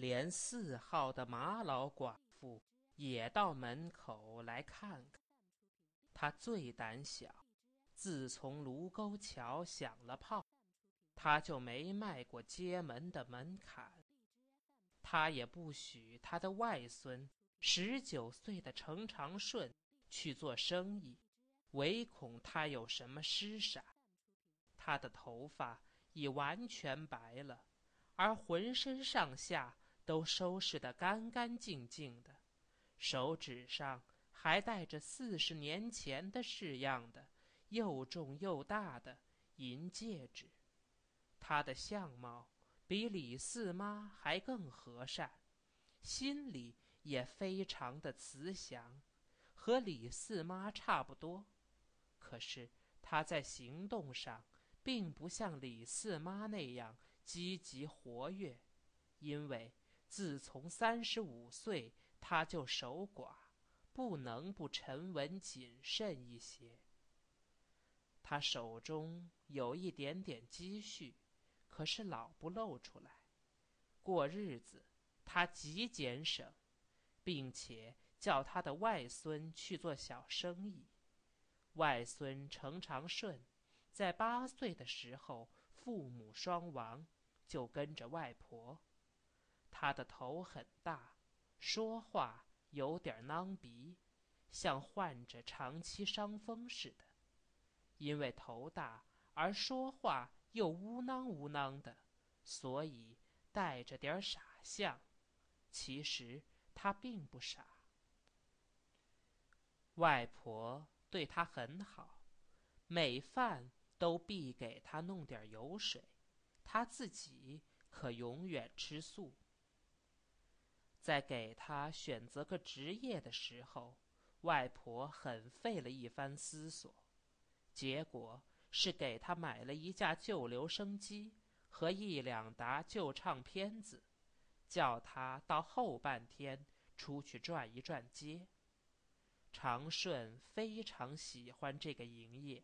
连四号的马老寡妇也到门口来看看。他最胆小，自从卢沟桥响了炮，他就没迈过街门的门槛。他也不许他的外孙十九岁的程长顺去做生意，唯恐他有什么失闪。他的头发已完全白了，而浑身上下都收拾得干干净净的，手指上还戴着四十年前的式样的又重又大的银戒指。他的相貌。比李四妈还更和善，心里也非常的慈祥，和李四妈差不多。可是他在行动上并不像李四妈那样积极活跃，因为自从三十五岁他就守寡，不能不沉稳谨慎一些。他手中有一点点积蓄。可是老不露出来，过日子他极俭省，并且叫他的外孙去做小生意。外孙程长顺在八岁的时候父母双亡，就跟着外婆。他的头很大，说话有点囔鼻，像患着长期伤风似的。因为头大而说话。又呜囔呜囔的，所以带着点傻相。其实他并不傻。外婆对他很好，每饭都必给他弄点油水，他自己可永远吃素。在给他选择个职业的时候，外婆很费了一番思索，结果。是给他买了一架旧留声机和一两沓旧唱片子，叫他到后半天出去转一转街。长顺非常喜欢这个营业，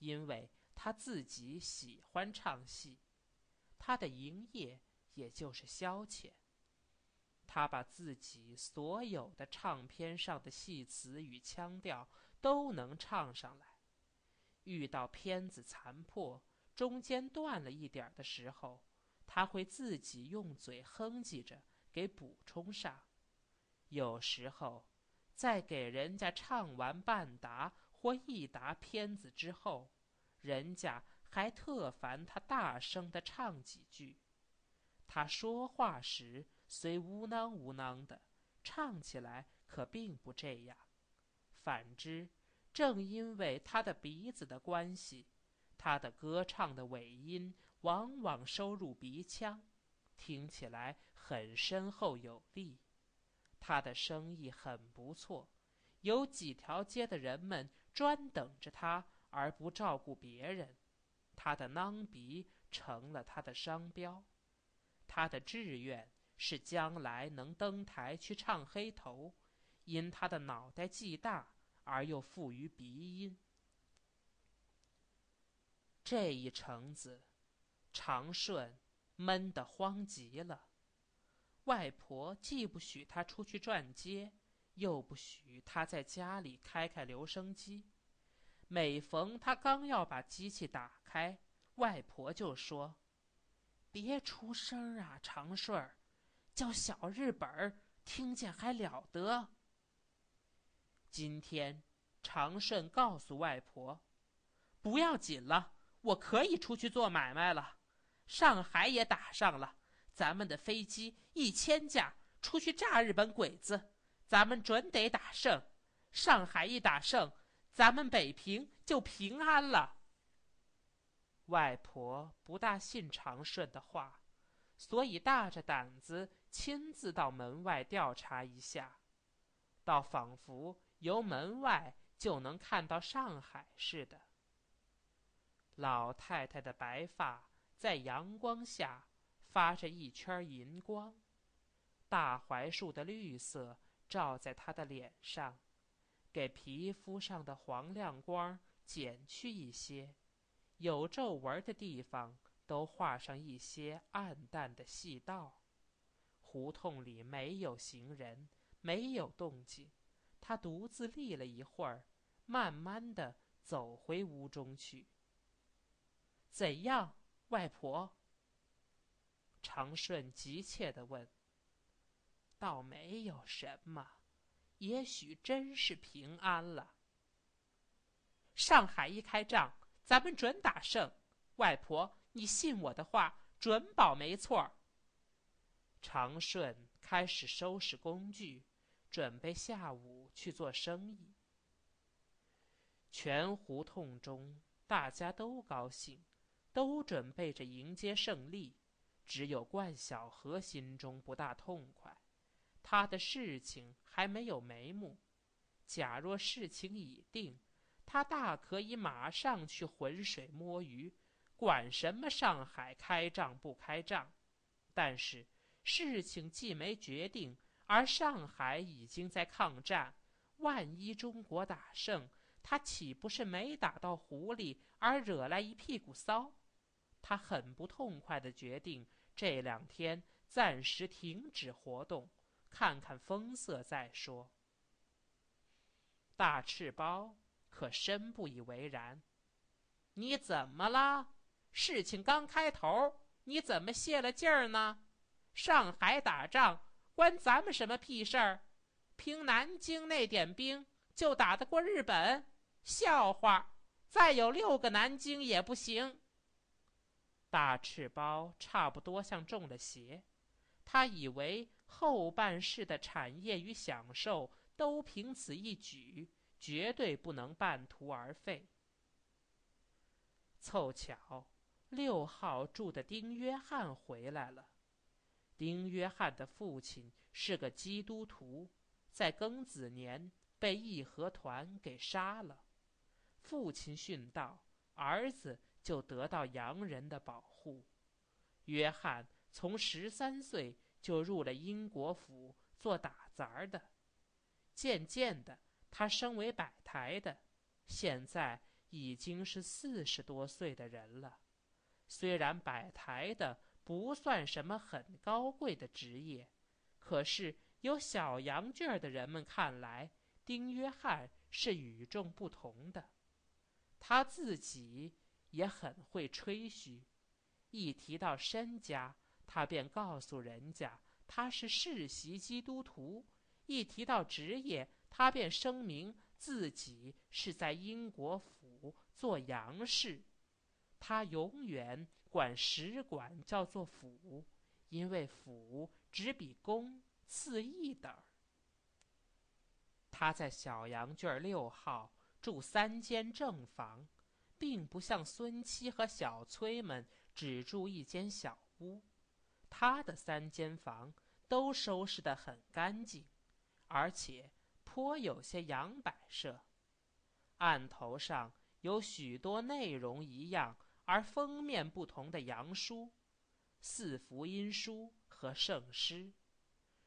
因为他自己喜欢唱戏，他的营业也就是消遣。他把自己所有的唱片上的戏词与腔调都能唱上来。遇到片子残破，中间断了一点的时候，他会自己用嘴哼唧着给补充上。有时候，在给人家唱完半沓或一沓片子之后，人家还特烦他大声的唱几句。他说话时虽呜囔呜囔的，唱起来可并不这样。反之。正因为他的鼻子的关系，他的歌唱的尾音往往收入鼻腔，听起来很深厚有力。他的生意很不错，有几条街的人们专等着他，而不照顾别人。他的囔鼻成了他的商标。他的志愿是将来能登台去唱黑头，因他的脑袋既大。而又富于鼻音，这一程子，长顺闷得慌极了。外婆既不许他出去转街，又不许他在家里开开留声机。每逢他刚要把机器打开，外婆就说：“别出声啊，长顺儿，叫小日本儿听见还了得。”今天，长顺告诉外婆：“不要紧了，我可以出去做买卖了。上海也打上了，咱们的飞机一千架出去炸日本鬼子，咱们准得打胜。上海一打胜，咱们北平就平安了。”外婆不大信长顺的话，所以大着胆子亲自到门外调查一下，倒仿佛。由门外就能看到上海似的。老太太的白发在阳光下发着一圈银光，大槐树的绿色照在她的脸上，给皮肤上的黄亮光减去一些，有皱纹的地方都画上一些暗淡的细道，胡同里没有行人，没有动静。他独自立了一会儿，慢慢的走回屋中去。怎样，外婆？长顺急切的问。倒没有什么，也许真是平安了。上海一开仗，咱们准打胜。外婆，你信我的话，准保没错。长顺开始收拾工具。准备下午去做生意。全胡同中大家都高兴，都准备着迎接胜利。只有冠晓荷心中不大痛快，他的事情还没有眉目。假若事情已定，他大可以马上去浑水摸鱼，管什么上海开仗不开仗。但是事情既没决定。而上海已经在抗战，万一中国打胜，他岂不是没打到狐狸而惹来一屁股骚？他很不痛快的决定，这两天暂时停止活动，看看风色再说。大赤包可深不以为然。你怎么了？事情刚开头，你怎么泄了劲儿呢？上海打仗。关咱们什么屁事儿？凭南京那点兵就打得过日本？笑话！再有六个南京也不行。大赤包差不多像中了邪，他以为后半世的产业与享受都凭此一举，绝对不能半途而废。凑巧，六号住的丁约翰回来了。丁约翰的父亲是个基督徒，在庚子年被义和团给杀了。父亲殉道，儿子就得到洋人的保护。约翰从十三岁就入了英国府做打杂的，渐渐的，他升为摆台的，现在已经是四十多岁的人了。虽然摆台的。不算什么很高贵的职业，可是有小羊圈儿的人们看来，丁约翰是与众不同的。他自己也很会吹嘘，一提到身家，他便告诉人家他是世袭基督徒；一提到职业，他便声明自己是在英国府做洋事。他永远。管使馆叫做府，因为府只比宫次一等。他在小羊圈六号住三间正房，并不像孙七和小崔们只住一间小屋。他的三间房都收拾得很干净，而且颇有些洋摆设，案头上有许多内容一样。而封面不同的洋书，四福音书和圣诗，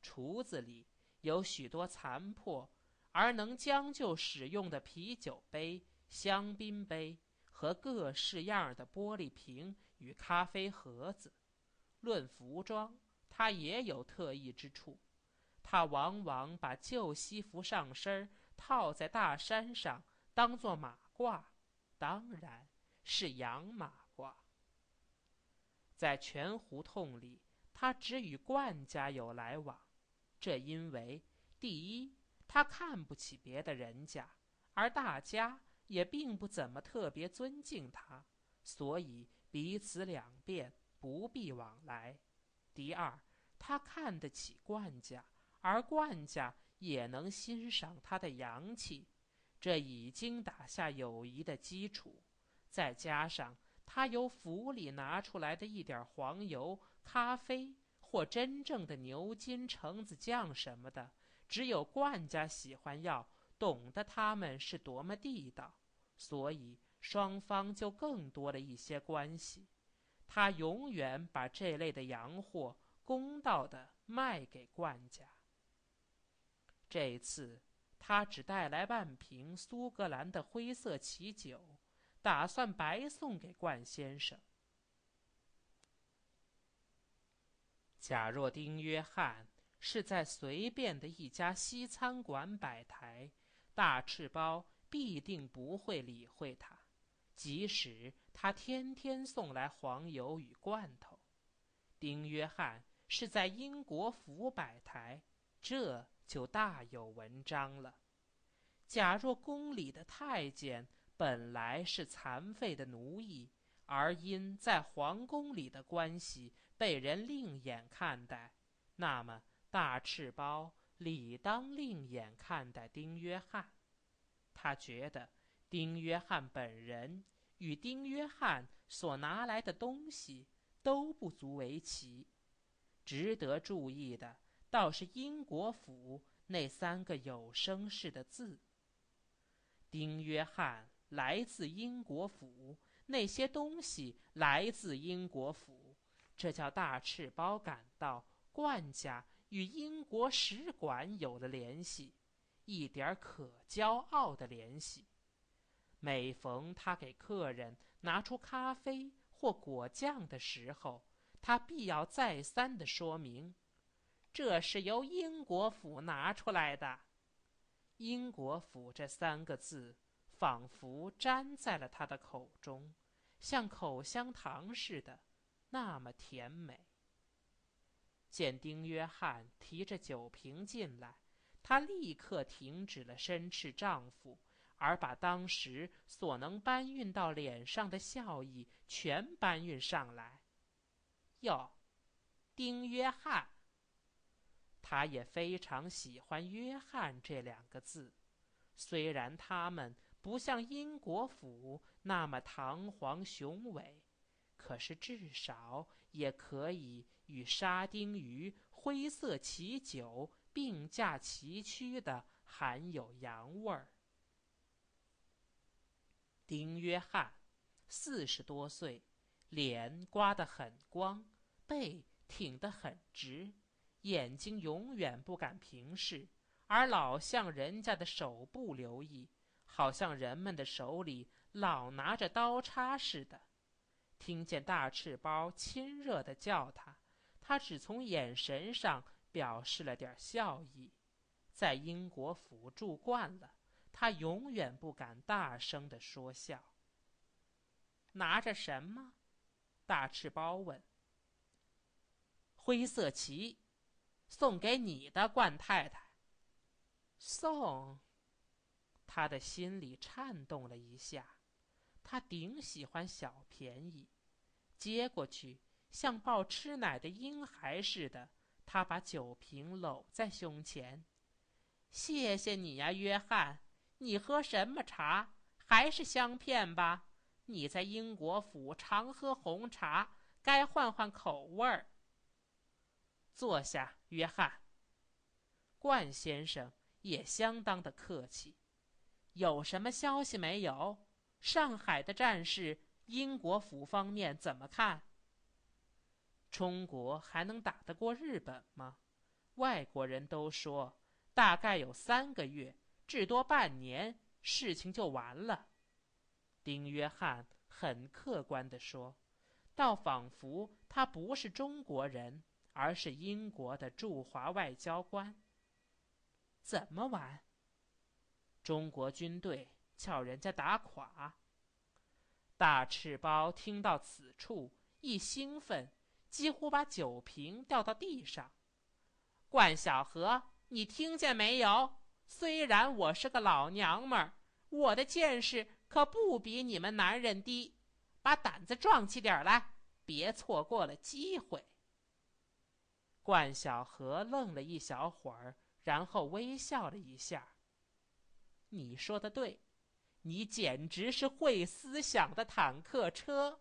橱子里有许多残破而能将就使用的啤酒杯、香槟杯和各式样的玻璃瓶与咖啡盒子。论服装，他也有特异之处，他往往把旧西服上身套在大衫上，当做马褂。当然。是洋马褂。在全胡同里，他只与冠家有来往，这因为第一，他看不起别的人家，而大家也并不怎么特别尊敬他，所以彼此两便不必往来；第二，他看得起冠家，而冠家也能欣赏他的洋气，这已经打下友谊的基础。再加上他由府里拿出来的一点黄油、咖啡或真正的牛筋、橙子酱什么的，只有冠家喜欢要，懂得他们是多么地道，所以双方就更多了一些关系。他永远把这类的洋货公道的卖给冠家。这次他只带来半瓶苏格兰的灰色奇酒。打算白送给冠先生。假若丁约翰是在随便的一家西餐馆摆台，大赤包必定不会理会他，即使他天天送来黄油与罐头。丁约翰是在英国府摆台，这就大有文章了。假若宫里的太监本来是残废的奴役，而因在皇宫里的关系被人另眼看待，那么大赤包理当另眼看待丁约翰。他觉得丁约翰本人与丁约翰所拿来的东西。都不足为奇，值得注意的倒是“英国府”那三个有声势的字。丁约翰来自英国府，那些东西来自英国府，这叫大赤包感到冠家与英国使馆有了联系，一点可骄傲的联系。每逢他给客人拿出咖啡。或果酱的时候，他必要再三的说明，这是由英国府拿出来的。英国府这三个字，仿佛粘在了他的口中，像口香糖似的，那么甜美。见丁约翰提着酒瓶进来，他立刻停止了申斥丈夫。而把当时所能搬运到脸上的笑意全搬运上来。哟，丁约翰。他也非常喜欢“约翰”这两个字，虽然他们不像英国府那么堂皇雄伟，可是至少也可以与沙丁鱼、灰色奇酒并驾齐驱的含有洋味儿。丁约翰，四十多岁，脸刮得很光，背挺得很直，眼睛永远不敢平视，而老向人家的手部留意，好像人们的手里老拿着刀叉似的。听见大赤包亲热的叫他，他只从眼神上表示了点笑意。在英国府住惯了。他永远不敢大声的说笑。拿着什么？大赤包问。灰色旗，送给你的，冠太太。送。他的心里颤动了一下，他顶喜欢小便宜，接过去，像抱吃奶的婴孩似的，他把酒瓶搂在胸前。谢谢你呀，约翰。你喝什么茶？还是香片吧？你在英国府常喝红茶，该换换口味儿。坐下，约翰。冠先生也相当的客气。有什么消息没有？上海的战事，英国府方面怎么看？中国还能打得过日本吗？外国人都说，大概有三个月。至多半年，事情就完了。丁约翰很客观地说，倒仿佛他不是中国人，而是英国的驻华外交官。怎么完？中国军队叫人家打垮。大赤包听到此处，一兴奋，几乎把酒瓶掉到地上。冠晓荷，你听见没有？虽然我是个老娘们儿，我的见识可不比你们男人低，把胆子壮起点来，别错过了机会。冠晓荷愣了一小会儿，然后微笑了一下。你说的对，你简直是会思想的坦克车。